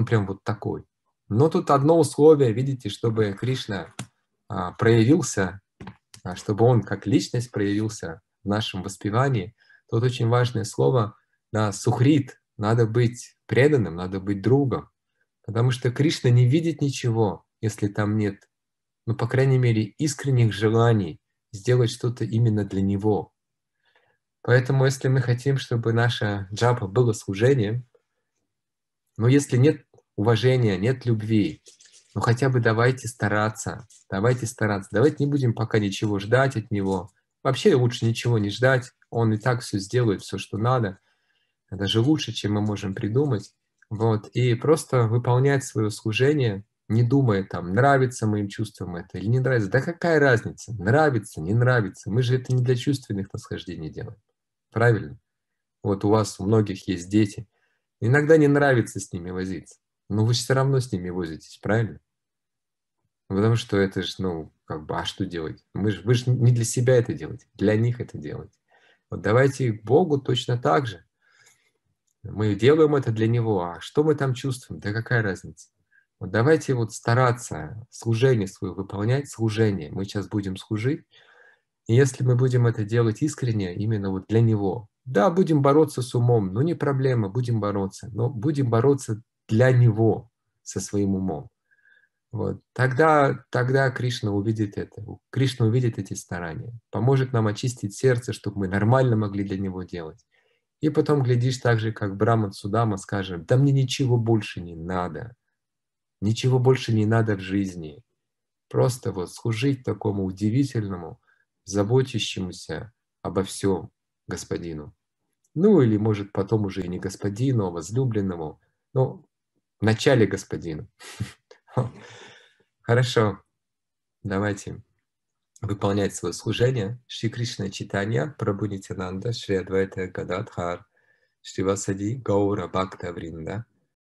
ну, прям вот такой. Но тут одно условие, видите, чтобы Кришна а, проявился, а, чтобы он как личность проявился в нашем воспевании, тут очень важное слово, да, сухрит, надо быть преданным, надо быть другом, потому что Кришна не видит ничего, если там нет, ну, по крайней мере, искренних желаний сделать что-то именно для Него. Поэтому, если мы хотим, чтобы наша джапа было служением, но если нет уважения, нет любви, ну хотя бы давайте стараться, давайте стараться, давайте не будем пока ничего ждать от него. Вообще лучше ничего не ждать, он и так все сделает, все, что надо. Даже лучше, чем мы можем придумать. Вот. И просто выполнять свое служение, не думая там, нравится моим чувствам это или не нравится. Да какая разница? Нравится, не нравится. Мы же это не для чувственных насхождений делаем. Правильно? Вот у вас, у многих есть дети. Иногда не нравится с ними возиться. Но вы же все равно с ними возитесь, правильно? Потому что это же, ну, как бы, а что делать? Мы же, вы же не для себя это делаете, для них это делаете. Вот давайте Богу точно так же. Мы делаем это для Него, а что мы там чувствуем? Да какая разница? Вот давайте вот стараться служение свое выполнять, служение. Мы сейчас будем служить, и если мы будем это делать искренне, именно вот для Него, да, будем бороться с умом, но не проблема, будем бороться, но будем бороться для него со своим умом. Вот. Тогда, тогда Кришна увидит это. Кришна увидит эти старания, поможет нам очистить сердце, чтобы мы нормально могли для него делать. И потом, глядишь, так же, как Браман Судама скажет, да мне ничего больше не надо. Ничего больше не надо в жизни. Просто вот служить такому удивительному, заботящемуся обо всем господину. Ну или, может, потом уже и не господину, а возлюбленному. Ну, начале господину. Хорошо, давайте выполнять свое служение. Шри Кришна Читания, Прабху Нитянанда, Шри Адвайта Гададхар, Шри Васади Гаура Бхакта Вринда –